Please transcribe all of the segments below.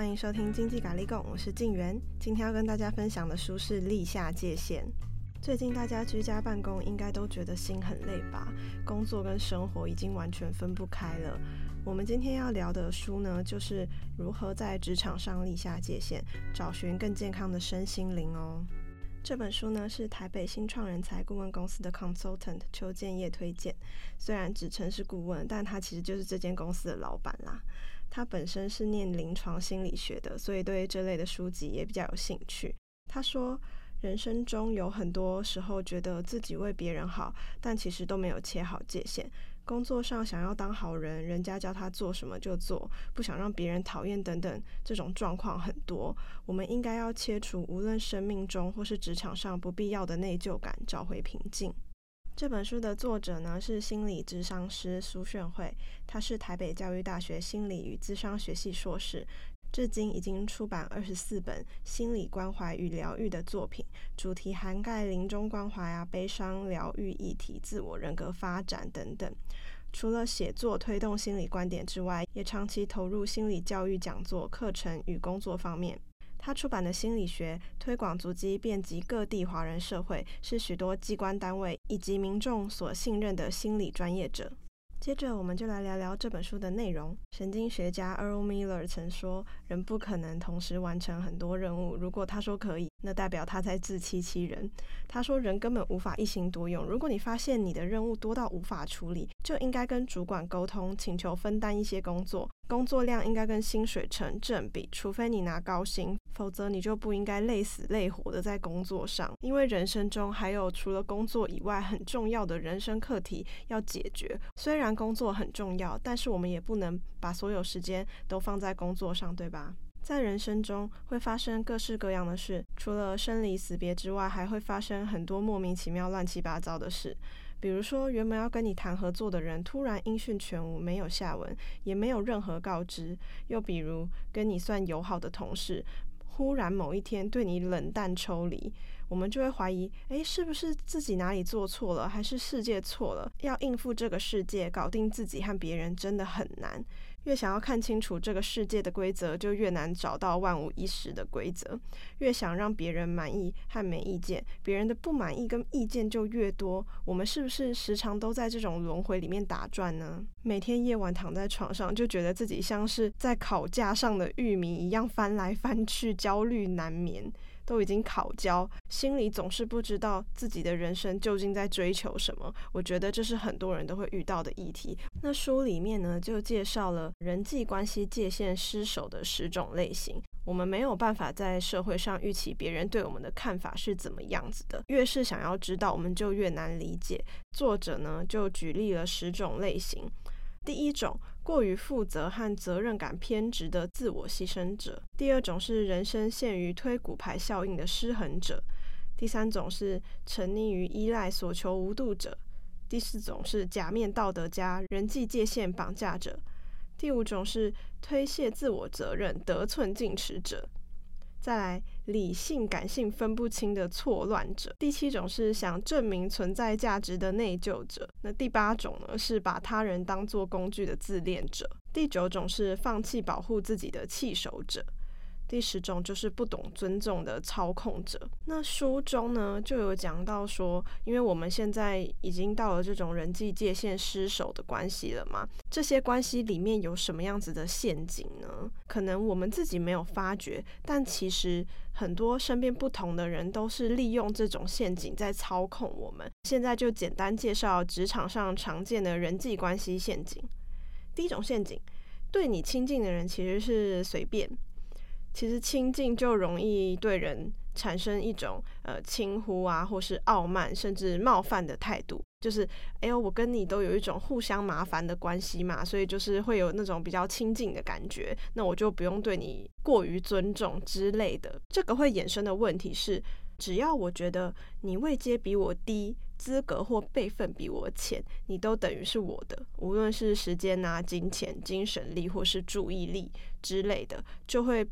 欢迎收听经济咖喱贡，我是静媛。今天要跟大家分享的书是《立下界限》。最近大家居家办公，应该都觉得心很累吧？工作跟生活已经完全分不开了。我们今天要聊的书呢，就是如何在职场上立下界限，找寻更健康的身心灵哦。这本书呢，是台北新创人才顾问公司的 consultant 邱建业推荐。虽然职称是顾问，但他其实就是这间公司的老板啦。他本身是念临床心理学的，所以对这类的书籍也比较有兴趣。他说，人生中有很多时候觉得自己为别人好，但其实都没有切好界限。工作上想要当好人，人家叫他做什么就做，不想让别人讨厌等等，这种状况很多。我们应该要切除无论生命中或是职场上不必要的内疚感，找回平静。这本书的作者呢，是心理咨商师苏炫慧，他是台北教育大学心理与咨商学系硕士。至今已经出版二十四本心理关怀与疗愈的作品，主题涵盖临终关怀啊、悲伤疗愈议题、自我人格发展等等。除了写作推动心理观点之外，也长期投入心理教育讲座、课程与工作方面。他出版的心理学推广足迹遍及各地华人社会，是许多机关单位以及民众所信任的心理专业者。接着，我们就来聊聊这本书的内容。神经学家 Earl Miller 曾说：“人不可能同时完成很多任务。如果他说可以，那代表他在自欺欺人。”他说：“人根本无法一心多用。如果你发现你的任务多到无法处理，就应该跟主管沟通，请求分担一些工作。”工作量应该跟薪水成正比，除非你拿高薪，否则你就不应该累死累活的在工作上。因为人生中还有除了工作以外很重要的人生课题要解决。虽然工作很重要，但是我们也不能把所有时间都放在工作上，对吧？在人生中会发生各式各样的事，除了生离死别之外，还会发生很多莫名其妙、乱七八糟的事。比如说，原本要跟你谈合作的人，突然音讯全无，没有下文，也没有任何告知；又比如，跟你算友好的同事，忽然某一天对你冷淡抽离，我们就会怀疑：诶，是不是自己哪里做错了，还是世界错了？要应付这个世界，搞定自己和别人，真的很难。越想要看清楚这个世界的规则，就越难找到万无一失的规则；越想让别人满意和没意见，别人的不满意跟意见就越多。我们是不是时常都在这种轮回里面打转呢？每天夜晚躺在床上，就觉得自己像是在烤架上的玉米一样翻来翻去，焦虑难眠。都已经烤焦，心里总是不知道自己的人生究竟在追求什么。我觉得这是很多人都会遇到的议题。那书里面呢，就介绍了人际关系界限失守的十种类型。我们没有办法在社会上预期别人对我们的看法是怎么样子的。越是想要知道，我们就越难理解。作者呢，就举例了十种类型。第一种，过于负责和责任感偏执的自我牺牲者；第二种是人生陷于推骨牌效应的失衡者；第三种是沉溺于依赖、所求无度者；第四种是假面道德家、人际界限绑架者；第五种是推卸自我责任、得寸进尺者。再来，理性感性分不清的错乱者；第七种是想证明存在价值的内疚者；那第八种呢，是把他人当作工具的自恋者；第九种是放弃保护自己的弃守者。第十种就是不懂尊重的操控者。那书中呢，就有讲到说，因为我们现在已经到了这种人际界限失守的关系了嘛，这些关系里面有什么样子的陷阱呢？可能我们自己没有发觉，但其实很多身边不同的人都是利用这种陷阱在操控我们。现在就简单介绍职场上常见的人际关系陷阱。第一种陷阱，对你亲近的人其实是随便。其实亲近就容易对人产生一种呃轻忽啊，或是傲慢，甚至冒犯的态度。就是哎呦，我跟你都有一种互相麻烦的关系嘛，所以就是会有那种比较亲近的感觉。那我就不用对你过于尊重之类的。这个会衍生的问题是，只要我觉得你位阶比我低，资格或辈分比我浅，你都等于是我的，无论是时间啊、金钱、精神力或是注意力之类的，就会。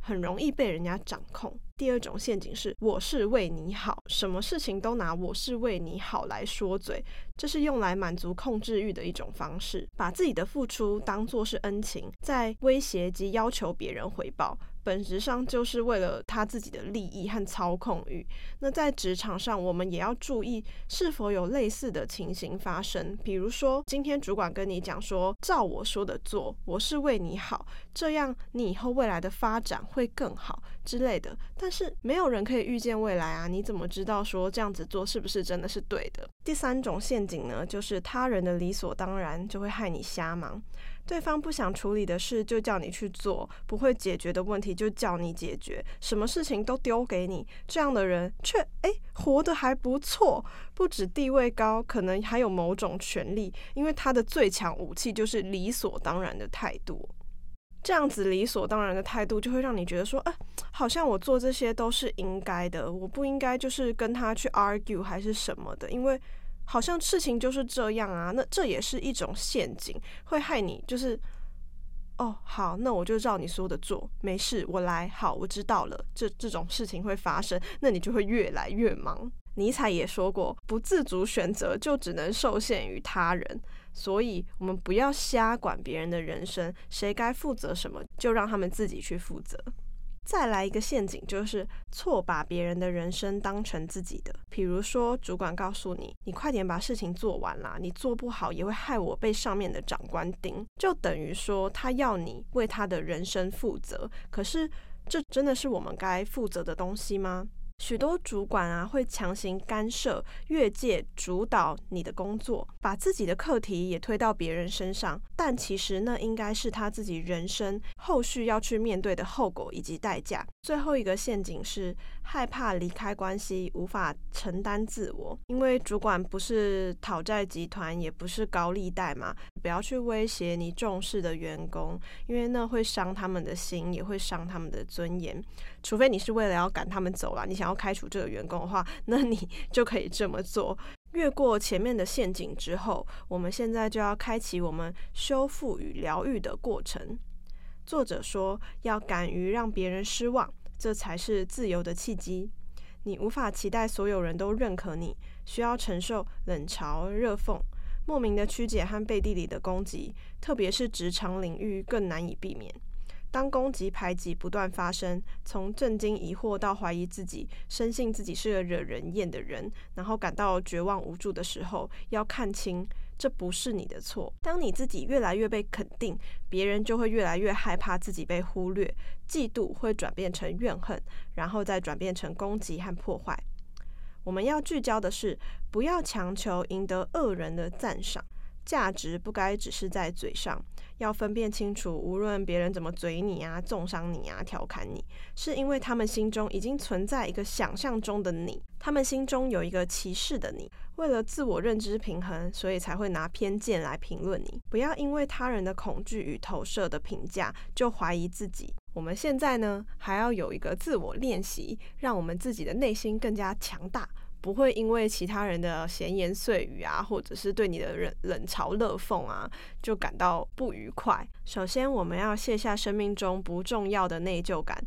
很容易被人家掌控。第二种陷阱是我是为你好，什么事情都拿我是为你好来说嘴，这是用来满足控制欲的一种方式，把自己的付出当作是恩情，在威胁及要求别人回报。本质上就是为了他自己的利益和操控欲。那在职场上，我们也要注意是否有类似的情形发生。比如说，今天主管跟你讲说，照我说的做，我是为你好，这样你以后未来的发展会更好之类的。但但是没有人可以预见未来啊，你怎么知道说这样子做是不是真的是对的？第三种陷阱呢，就是他人的理所当然就会害你瞎忙。对方不想处理的事就叫你去做，不会解决的问题就叫你解决，什么事情都丢给你，这样的人却诶活得还不错，不止地位高，可能还有某种权利，因为他的最强武器就是理所当然的态度。这样子理所当然的态度就会让你觉得说，啊，好像我做这些都是应该的，我不应该就是跟他去 argue 还是什么的，因为。好像事情就是这样啊，那这也是一种陷阱，会害你就是，哦，好，那我就照你说的做，没事，我来，好，我知道了，这这种事情会发生，那你就会越来越忙。尼采也说过，不自主选择就只能受限于他人，所以我们不要瞎管别人的人生，谁该负责什么，就让他们自己去负责。再来一个陷阱，就是错把别人的人生当成自己的。比如说，主管告诉你，你快点把事情做完啦，你做不好也会害我被上面的长官盯，就等于说他要你为他的人生负责。可是，这真的是我们该负责的东西吗？许多主管啊，会强行干涉、越界、主导你的工作，把自己的课题也推到别人身上。但其实那应该是他自己人生后续要去面对的后果以及代价。最后一个陷阱是害怕离开关系，无法承担自我。因为主管不是讨债集团，也不是高利贷嘛，不要去威胁你重视的员工，因为那会伤他们的心，也会伤他们的尊严。除非你是为了要赶他们走了，你想要开除这个员工的话，那你 就可以这么做。越过前面的陷阱之后，我们现在就要开启我们修复与疗愈的过程。作者说，要敢于让别人失望，这才是自由的契机。你无法期待所有人都认可你，需要承受冷嘲热讽、莫名的曲解和背地里的攻击，特别是职场领域更难以避免。当攻击排挤不断发生，从震惊疑惑到怀疑自己，深信自己是个惹人厌的人，然后感到绝望无助的时候，要看清这不是你的错。当你自己越来越被肯定，别人就会越来越害怕自己被忽略，嫉妒会转变成怨恨，然后再转变成攻击和破坏。我们要聚焦的是，不要强求赢得恶人的赞赏。价值不该只是在嘴上，要分辨清楚。无论别人怎么嘴你啊、重伤你啊、调侃你，是因为他们心中已经存在一个想象中的你，他们心中有一个歧视的你。为了自我认知平衡，所以才会拿偏见来评论你。不要因为他人的恐惧与投射的评价就怀疑自己。我们现在呢，还要有一个自我练习，让我们自己的内心更加强大。不会因为其他人的闲言碎语啊，或者是对你的冷冷嘲热讽啊，就感到不愉快。首先，我们要卸下生命中不重要的内疚感。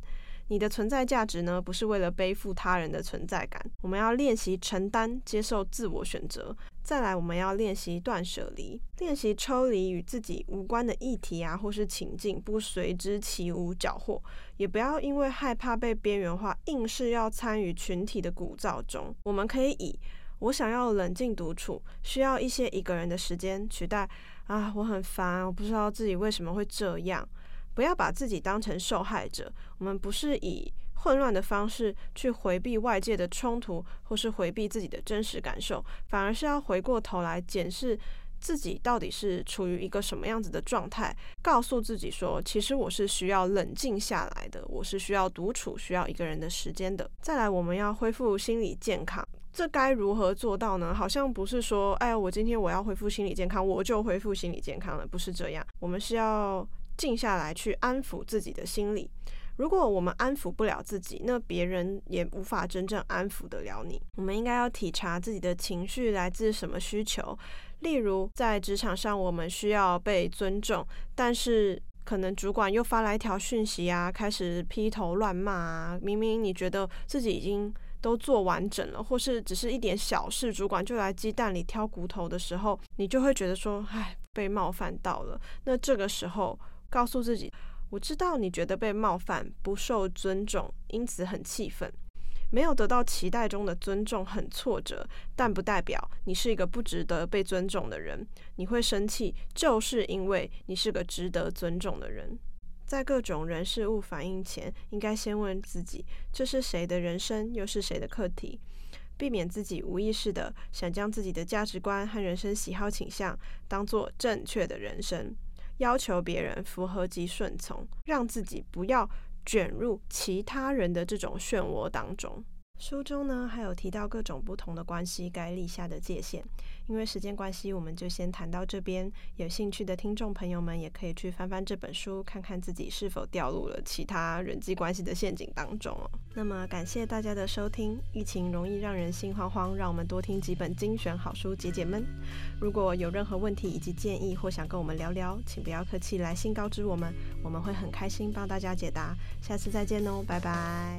你的存在价值呢，不是为了背负他人的存在感。我们要练习承担、接受自我选择。再来，我们要练习断舍离，练习抽离与自己无关的议题啊，或是情境，不随之起舞搅和。也不要因为害怕被边缘化，硬是要参与群体的鼓噪中。我们可以以“我想要冷静独处，需要一些一个人的时间”取代“啊，我很烦，我不知道自己为什么会这样”。不要把自己当成受害者。我们不是以混乱的方式去回避外界的冲突，或是回避自己的真实感受，反而是要回过头来检视自己到底是处于一个什么样子的状态，告诉自己说，其实我是需要冷静下来的，我是需要独处，需要一个人的时间的。再来，我们要恢复心理健康，这该如何做到呢？好像不是说，哎，我今天我要恢复心理健康，我就恢复心理健康了，不是这样。我们是要静下来去安抚自己的心理。如果我们安抚不了自己，那别人也无法真正安抚得了你。我们应该要体察自己的情绪来自什么需求。例如，在职场上，我们需要被尊重，但是可能主管又发来一条讯息啊，开始劈头乱骂啊。明明你觉得自己已经都做完整了，或是只是一点小事，主管就来鸡蛋里挑骨头的时候，你就会觉得说，唉，被冒犯到了。那这个时候，告诉自己，我知道你觉得被冒犯、不受尊重，因此很气愤。没有得到期待中的尊重，很挫折，但不代表你是一个不值得被尊重的人。你会生气，就是因为你是个值得尊重的人。在各种人事物反应前，应该先问自己：这是谁的人生，又是谁的课题？避免自己无意识地想将自己的价值观和人生喜好倾向当做正确的人生，要求别人符合及顺从，让自己不要卷入其他人的这种漩涡当中。书中呢，还有提到各种不同的关系该立下的界限。因为时间关系，我们就先谈到这边。有兴趣的听众朋友们，也可以去翻翻这本书，看看自己是否掉入了其他人际关系的陷阱当中哦。那么，感谢大家的收听。疫情容易让人心慌慌，让我们多听几本精选好书解解闷。如果有任何问题以及建议，或想跟我们聊聊，请不要客气，来信告知我们，我们会很开心帮大家解答。下次再见哦，拜拜。